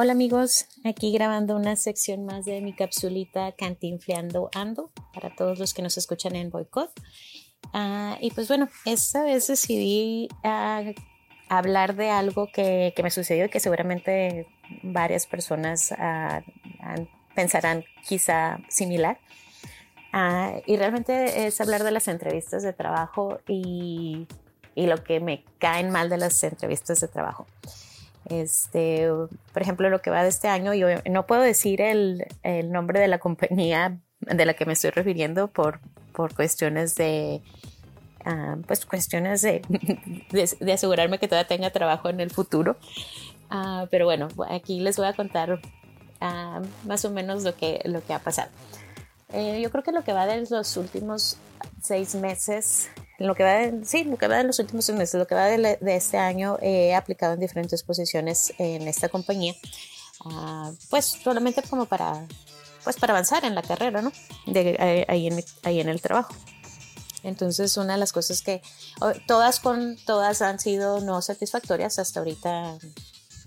Hola amigos, aquí grabando una sección más de mi capsulita Cantinfleando Ando para todos los que nos escuchan en Boycott. Ah, y pues bueno, esta vez decidí ah, hablar de algo que, me sucedió y que seguramente varias personas ah, pensarán quizá similar. y realmente es hablar de las entrevistas de trabajo y, y lo que me caen mal de las entrevistas de trabajo. Este, por ejemplo, lo que va de este año, yo no puedo decir el, el nombre de la compañía de la que me estoy refiriendo por, por cuestiones de, uh, pues cuestiones de, de, asegurarme que todavía tenga trabajo en el futuro. Uh, pero bueno, aquí les voy a contar uh, más o menos lo que, lo que ha pasado. Eh, yo creo que lo que va de los últimos seis meses lo que va de, sí, lo que va de los últimos meses, lo que va de, este año, he aplicado en diferentes posiciones en esta compañía, ah, pues solamente como para, pues para avanzar en la carrera, ¿no? De, eh, ahí, en, ahí en el trabajo. Entonces, una de las cosas que todas con todas han sido no satisfactorias hasta ahorita,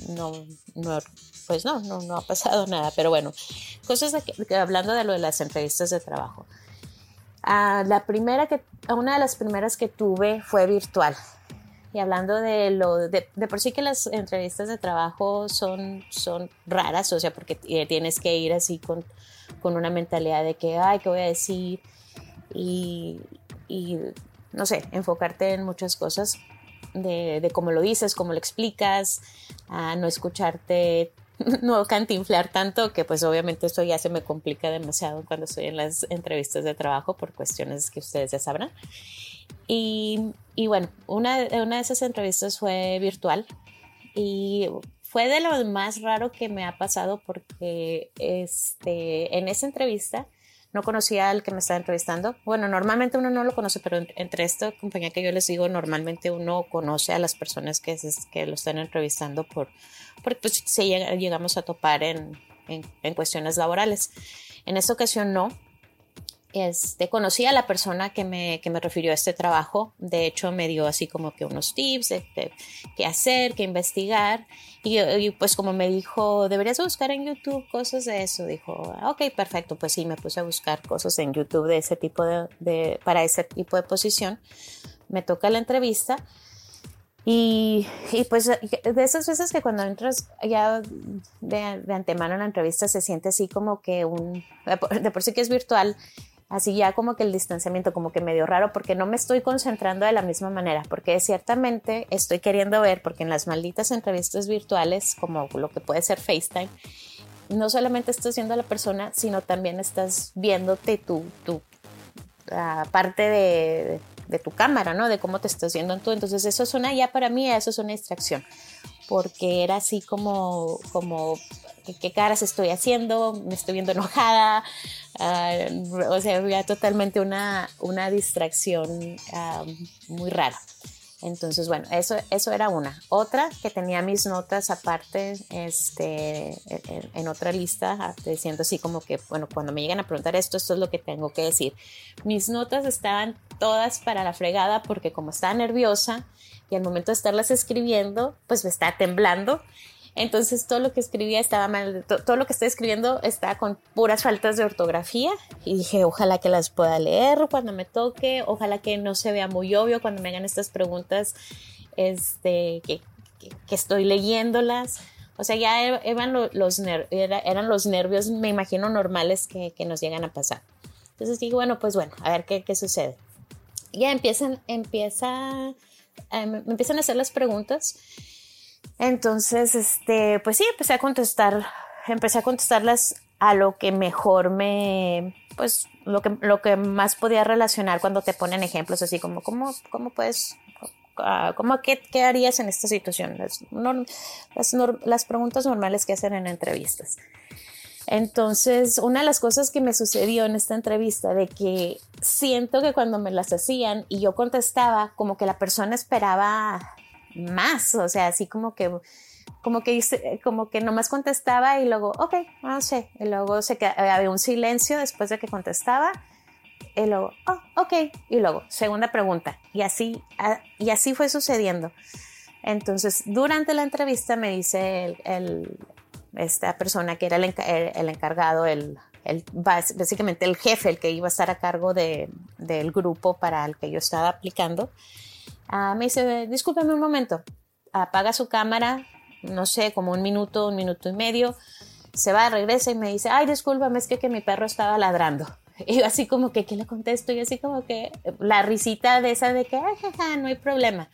no, no pues no, no, no ha pasado nada, pero bueno, cosas hablando de lo de las entrevistas de trabajo. Ah, la primera que, una de las primeras que tuve fue virtual. Y hablando de lo, de, por sí que las entrevistas de trabajo son, son raras, o sea, porque tienes que ir así con, con una mentalidad de que, ay, ¿qué voy a decir? Y, y no sé, enfocarte en muchas cosas de, de, cómo lo dices, cómo lo explicas, a no escucharte no cantinflar tanto que pues obviamente esto ya se me complica demasiado cuando estoy en las entrevistas de trabajo por cuestiones que ustedes ya sabrán. Y, y bueno, una, una de esas entrevistas fue virtual y fue de lo más raro que me ha pasado porque este, en esa entrevista no conocía al que me estaba entrevistando. Bueno, normalmente uno no lo conoce, pero entre esta compañía que yo les digo, normalmente uno conoce a las personas que, que lo están entrevistando por, porque pues si llegamos a topar en, en cuestiones laborales. En esta ocasión no, este, conocí a la persona que me, que me refirió a este trabajo. De hecho, me dio así como que unos tips de, qué hacer, qué investigar. Y, pues como me dijo, deberías buscar en YouTube cosas de eso. Dijo, ah, ok, perfecto. Pues sí, me puse a buscar cosas en YouTube de ese tipo de, de para ese tipo de posición. Me toca la entrevista. Y, y, pues de esas veces que cuando entras ya de, de, antemano en la entrevista se siente así como que un, de por sí que es virtual, así ya como que el distanciamiento como que medio raro porque no me estoy concentrando de la misma manera, porque ciertamente estoy queriendo ver, porque en las malditas entrevistas virtuales, como lo que puede ser FaceTime, no solamente estás viendo a la persona, sino también estás viéndote tu, tu parte de, de, tu cámara, ¿no? De cómo te estás viendo tú. Entonces eso es una, ya para mí, eso es una distracción, porque era así como, como qué caras estoy haciendo, me estoy viendo enojada, ah, o sea, había totalmente una, una distracción ah, muy rara. Entonces, bueno, eso, eso era una. Otra que tenía mis notas aparte, este, en, otra lista, ah, diciendo así como que, bueno, cuando me llegan a preguntar esto, esto es lo que tengo que decir. Mis notas estaban todas para la fregada porque como estaba nerviosa y al momento de estarlas escribiendo, pues me estaba temblando entonces todo lo que escribía estaba mal, todo lo que estoy escribiendo está con puras faltas de ortografía y dije, ojalá que las pueda leer cuando me toque, ojalá que no se vea muy obvio cuando me hagan estas preguntas, este, que, estoy leyéndolas. O sea, ya er, eran los, nervios, me imagino, normales que, nos llegan a pasar. Entonces digo, bueno, pues bueno, a ver qué, qué sucede. Ya empiezan, empieza, me empiezan a hacer las preguntas entonces, este, pues sí, empecé a contestar, empecé a contestarlas a lo que mejor me, pues, lo que, lo que más podía relacionar cuando te ponen ejemplos así como, ¿cómo, cómo puedes, ah, cómo, qué, qué harías en esta situación? Las, las, las preguntas normales que hacen en entrevistas. Entonces, una de las cosas que me sucedió en esta entrevista, de que siento que cuando me las hacían y yo contestaba, como que la persona esperaba más, o sea, así como que como que como que nomás contestaba y luego, ok, no sé, y luego se había un silencio después de que contestaba y luego, oh, ok, y luego, segunda pregunta, y así, y así fue sucediendo. Entonces, durante la entrevista me dice el, esta persona que era el, el encargado, el, básicamente el jefe, el que iba a estar a cargo de, del grupo para el que yo estaba aplicando, uh, me dice, discúlpeme un momento, apaga su cámara, no sé, como un minuto, un minuto y medio, se va, regresa y me dice, ay, discúlpame, es que, que mi perro estaba ladrando. Y yo así como que, ¿qué le contesto? Y así como que la risita de esa de que, ay, jaja, no hay problema.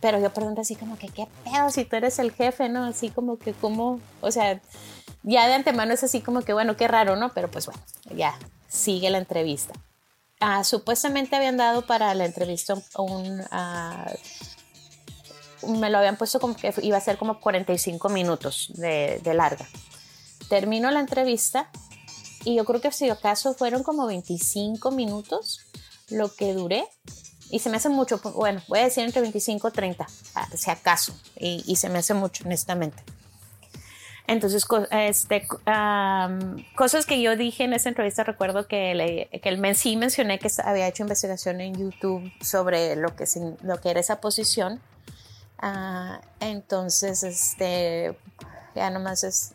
Pero yo pregunto así como que, ¿qué pedo si tú eres el jefe, no? Así como que, ¿cómo? O sea, ya de antemano es así como que, bueno, qué raro, ¿no? Pero pues bueno, ya sigue la entrevista. Ah, supuestamente habían dado para la entrevista un... Ah, me lo habían puesto como que iba a ser como 45 minutos de, de larga. Termino la entrevista y yo creo que si acaso fueron como 25 minutos lo que duré y se me hace mucho, bueno, voy a decir entre 25 y 30, ah, si acaso, y, y se me hace mucho, honestamente. Entonces, este, cosas que yo dije en esa entrevista, recuerdo que, que el, sí mencioné que había hecho investigación en YouTube sobre lo que, lo que era esa posición. Uh, entonces, este, ya nomás es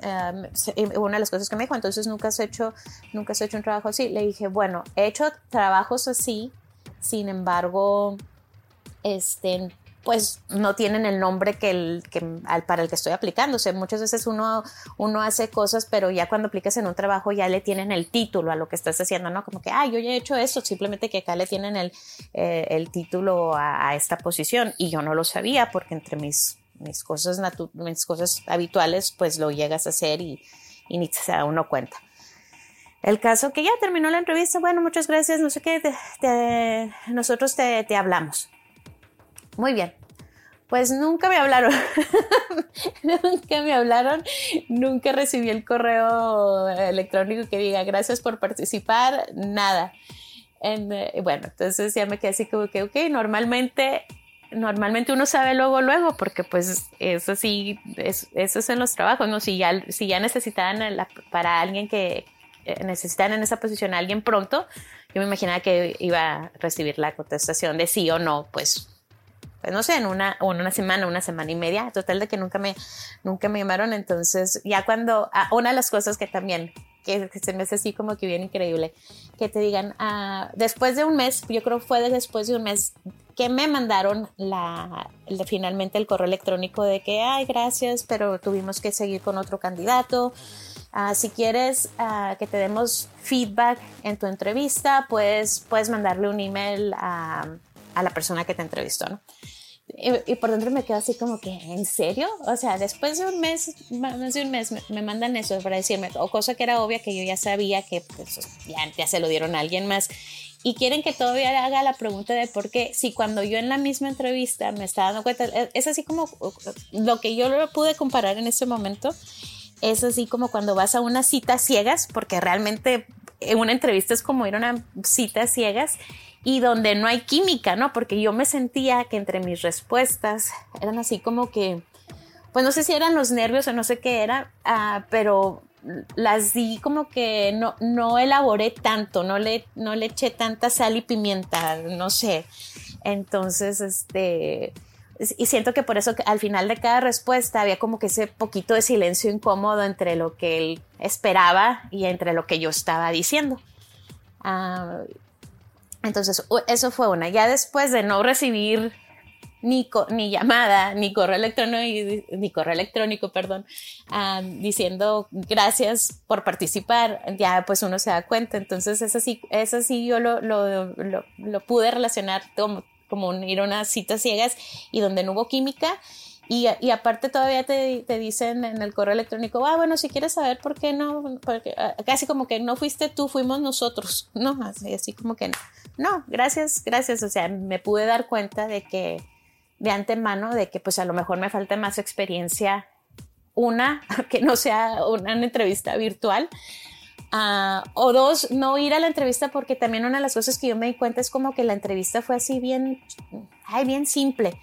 una de las cosas que me dijo, entonces nunca has hecho, nunca has hecho un trabajo así. Le dije, bueno, he hecho trabajos así, sin embargo, este, pues no tienen el nombre que el, que, para el que estoy aplicando. O sea, muchas veces uno, uno hace cosas, pero ya cuando aplicas en un trabajo ya le tienen el título a lo que estás haciendo, ¿no? Como que, ah, yo ya he hecho eso, simplemente que acá le tienen el, eh, el título a, esta posición y yo no lo sabía porque entre mis, mis, cosas, mis cosas habituales, pues lo llegas a hacer y, ni se da uno cuenta. El caso que ya terminó la entrevista, bueno, muchas gracias, no sé qué, nosotros te, te hablamos. Muy bien. Pues nunca me hablaron. nunca me hablaron. Nunca recibí el correo electrónico que diga gracias por participar. Nada. Eh, bueno, entonces ya me quedé así como que, ok, normalmente normalmente uno sabe luego, luego, porque pues eso sí, es, eso es en los trabajos, ¿no? Si ya, si ya necesitaban para alguien que eh, necesitan en esa posición a alguien pronto, yo me imaginaba que iba a recibir la contestación de sí o no, pues pues no sé, en una, o una semana, una semana y media, total de que nunca me, nunca me llamaron. Entonces, ya cuando, ah, una de las cosas que también, que, se me hace así como que bien increíble, que te digan, ah, después de un mes, yo creo fue después de un mes que me mandaron la, finalmente el correo electrónico de que, ay, gracias, pero tuvimos que seguir con otro candidato. Ah, si quieres que te demos feedback en tu entrevista, pues puedes mandarle un email a, a la persona que te entrevistó, ¿no? Y, por dentro me quedo así como que, ¿en serio? O sea, después de un mes, más de un mes, me, mandan eso para decirme, o cosa que era obvia que yo ya sabía que pues, ya, ya se lo dieron a alguien más. Y quieren que todavía haga la pregunta de por qué, si cuando yo en la misma entrevista me estaba dando cuenta, es así como lo que yo lo pude comparar en ese momento, es así como cuando vas a una cita ciegas, porque realmente una entrevista es como ir a una cita ciegas y donde no hay química, ¿no? Porque yo me sentía que entre mis respuestas eran así como que, pues no sé si eran los nervios o no sé qué era, uh, pero las di como que no, no elaboré tanto, no le, no le eché tanta sal y pimienta, no sé. Entonces, este, y siento que por eso al final de cada respuesta había como que ese poquito de silencio incómodo entre lo que él esperaba y entre lo que yo estaba diciendo. Uh, entonces, eso fue una. Ya después de no recibir ni, ni llamada, ni correo electrónico, ni correo electrónico, perdón, diciendo gracias por participar, ya pues uno se da cuenta. Entonces, eso sí, eso sí yo lo, lo, lo, pude relacionar como, como ir a unas citas ciegas y donde no hubo química y, aparte todavía te, te, dicen en el correo electrónico, ah, bueno, si quieres saber por qué no, porque, ah, casi como que no fuiste tú, fuimos nosotros, ¿no? Así, como que no. no, gracias, gracias, o sea, me pude dar cuenta de que, de antemano, de que pues a lo mejor me falta más experiencia, una, que no sea una, entrevista virtual, uh, o dos, no ir a la entrevista porque también una de las cosas que yo me di cuenta es como que la entrevista fue así bien, ay, bien simple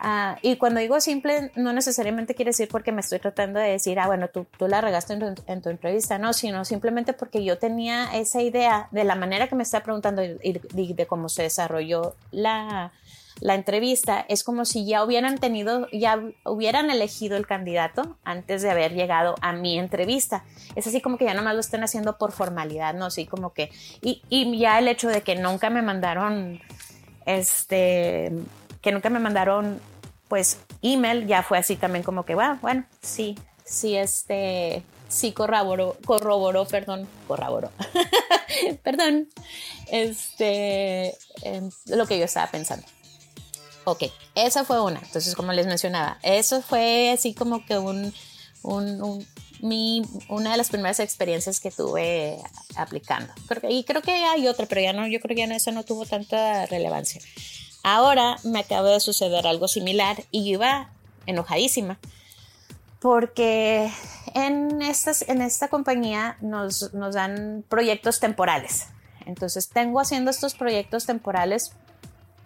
Ah, y cuando digo simple, no necesariamente quiere decir porque me estoy tratando de decir, ah, bueno, tú, tú la regaste en tu, en tu, entrevista, no, sino simplemente porque yo tenía esa idea de la manera que me está preguntando y, de, cómo se desarrolló la, la entrevista, es como si ya hubieran tenido, ya hubieran elegido el candidato antes de haber llegado a mi entrevista. Es así como que ya nomás lo estén haciendo por formalidad, ¿no? Así como que, y, y ya el hecho de que nunca me mandaron, este, que nunca me mandaron, pues, email, ya fue así también como que, bueno, bueno, sí, sí, este, sí corroboró, corroboró, perdón, corroboró, perdón, este, lo que yo estaba pensando. Ok, esa fue una. Entonces, como les mencionaba, eso fue así como que un, un, mi, una de las primeras experiencias que tuve aplicando. Y creo que hay otra, pero ya no, yo creo que ya eso no tuvo tanta relevancia. Ahora me acaba de suceder algo similar y yo iba enojadísima porque en, estas, en esta compañía nos, nos dan proyectos temporales. Entonces tengo haciendo estos proyectos temporales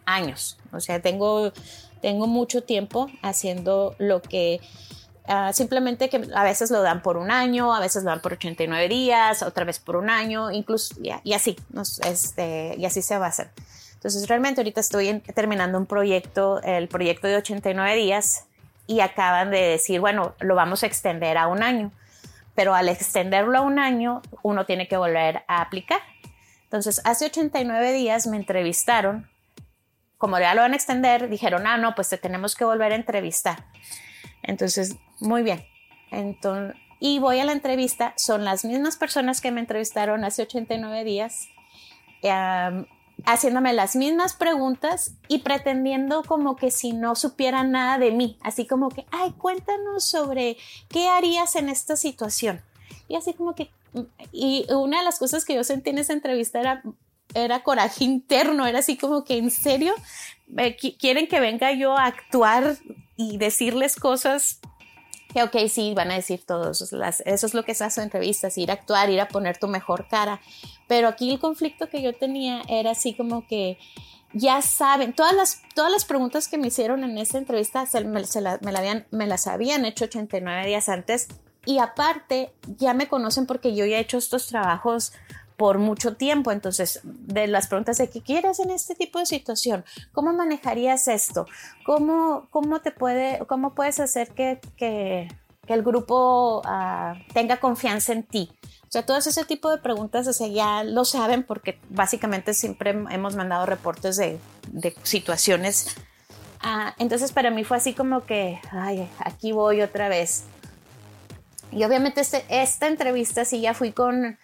años. O sea, tengo, tengo mucho tiempo haciendo lo que ah, simplemente que a veces lo dan por un año, a veces lo dan por 89 días, otra vez por un año, incluso y, así, este, y así se va a hacer. Entonces realmente ahorita estoy terminando un proyecto, el proyecto de 89 días y acaban de decir, bueno, lo vamos a extender a un año, pero al extenderlo a un año, uno tiene que volver a aplicar. Entonces, hace 89 días me entrevistaron, como ya lo van a extender, dijeron, ah, no, pues te tenemos que volver a entrevistar. Entonces, muy bien. Entonces, y voy a la entrevista, son las mismas personas que me entrevistaron hace 89 días haciéndome las mismas preguntas y pretendiendo como que si no supieran nada de mí, así como que, ay, cuéntanos sobre qué harías en esta situación. Y así como que, y una de las cosas que yo sentí en esa entrevista era, era coraje interno, era así como que, ¿en serio? ¿Quieren que venga yo a actuar y decirles cosas que ok, sí, van a decir todos, eso es lo que se hace en entrevistas, ir a actuar, ir a poner tu mejor cara, pero aquí el conflicto que yo tenía era así como que ya saben, todas las, todas las preguntas que me hicieron en esa entrevista se, me, la, habían, me las habían hecho 89 días antes. Y aparte ya me conocen porque yo ya he hecho estos trabajos por mucho tiempo. Entonces, de las preguntas de qué quieres en este tipo de situación, ¿cómo manejarías esto? ¿Cómo, cómo te puede, cómo puedes hacer que, que, el grupo ah, tenga confianza en ti? O sea, todo ese tipo de preguntas, o sea, ya lo saben porque básicamente siempre hemos mandado reportes de, de situaciones. Ah, entonces, para mí fue así como que, ay, aquí voy otra vez. Y obviamente este, esta entrevista sí ya fui con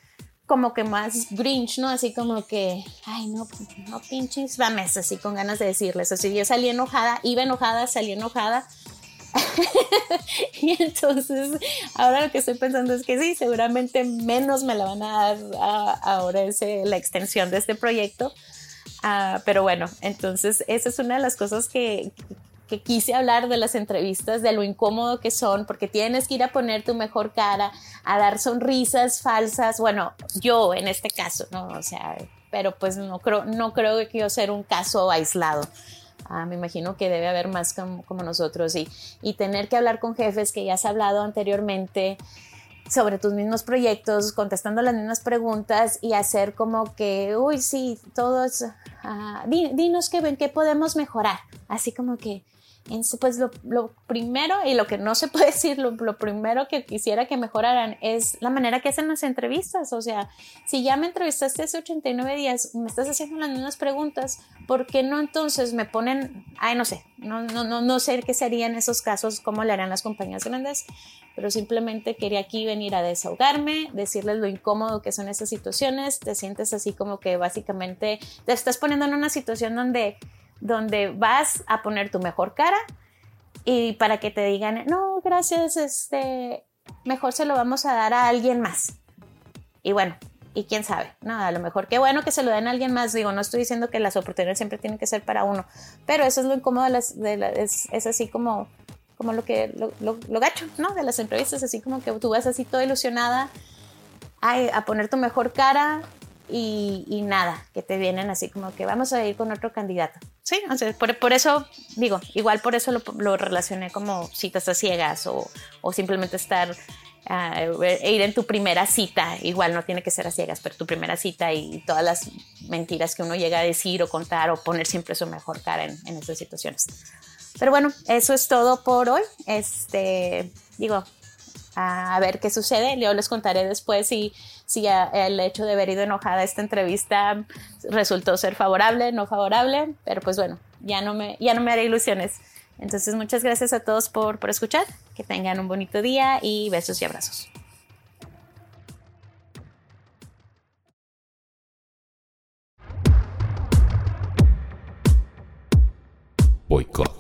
como que más grinch, ¿no? Así como que, ay, no, no pinches vames, así con ganas de decirles. Así yo salí enojada, iba enojada, salí enojada. y entonces, ahora lo que estoy pensando es que sí, seguramente menos me la van a dar ahora ese, la extensión de este proyecto. Ah, pero bueno, entonces esa es una de las cosas que, que quise hablar de las entrevistas, de lo incómodo que son, porque tienes que ir a poner tu mejor cara, a dar sonrisas falsas, bueno, yo en este caso, ¿no? O sea, pero pues no creo, no creo que quiero ser un caso aislado. Ah, me imagino que debe haber más como, nosotros y, y tener que hablar con jefes que ya has hablado anteriormente sobre tus mismos proyectos, contestando las mismas preguntas y hacer como que, uy, sí, todos, uh, dinos qué, qué podemos mejorar. Así como que, pues lo, primero y lo que no se puede decir, lo, primero que quisiera que mejoraran es la manera que hacen las entrevistas. O sea, si ya me entrevistaste hace 89 días, me estás haciendo las mismas preguntas, ¿por qué no entonces me ponen, ay, no sé, no, no, no, no sé qué serían esos casos, cómo le harán las compañías grandes, pero simplemente quería aquí venir a desahogarme, decirles lo incómodo que son esas situaciones, te sientes así como que básicamente te estás poniendo en una situación donde donde vas a poner tu mejor cara y para que te digan, no, gracias, este, mejor se lo vamos a dar a alguien más. Y bueno, y quién sabe, no, a lo mejor qué bueno que se lo den a alguien más. Digo, no estoy diciendo que las oportunidades siempre tienen que ser para uno, pero eso es lo incómodo es, así como, como lo que, lo, lo, gacho, ¿no? De las entrevistas, así como que tú vas así toda ilusionada a, a poner tu mejor cara y, nada, que te vienen así como que vamos a ir con otro candidato. Sí, por, eso, digo, igual por eso lo, relacioné como citas a ciegas o, simplemente estar, uh, ir en tu primera cita, igual no tiene que ser a ciegas, pero tu primera cita y todas las mentiras que uno llega a decir o contar o poner siempre su mejor cara en, en estas situaciones. Pero bueno, eso es todo por hoy. Este, digo, a ver qué sucede. Yo les contaré después si, si el hecho de haber ido enojada a esta entrevista resultó ser favorable, no favorable, pero pues bueno, ya no me, ya no me haré ilusiones. Entonces, muchas gracias a todos por, por escuchar. Que tengan un bonito día y besos y abrazos. Boicot.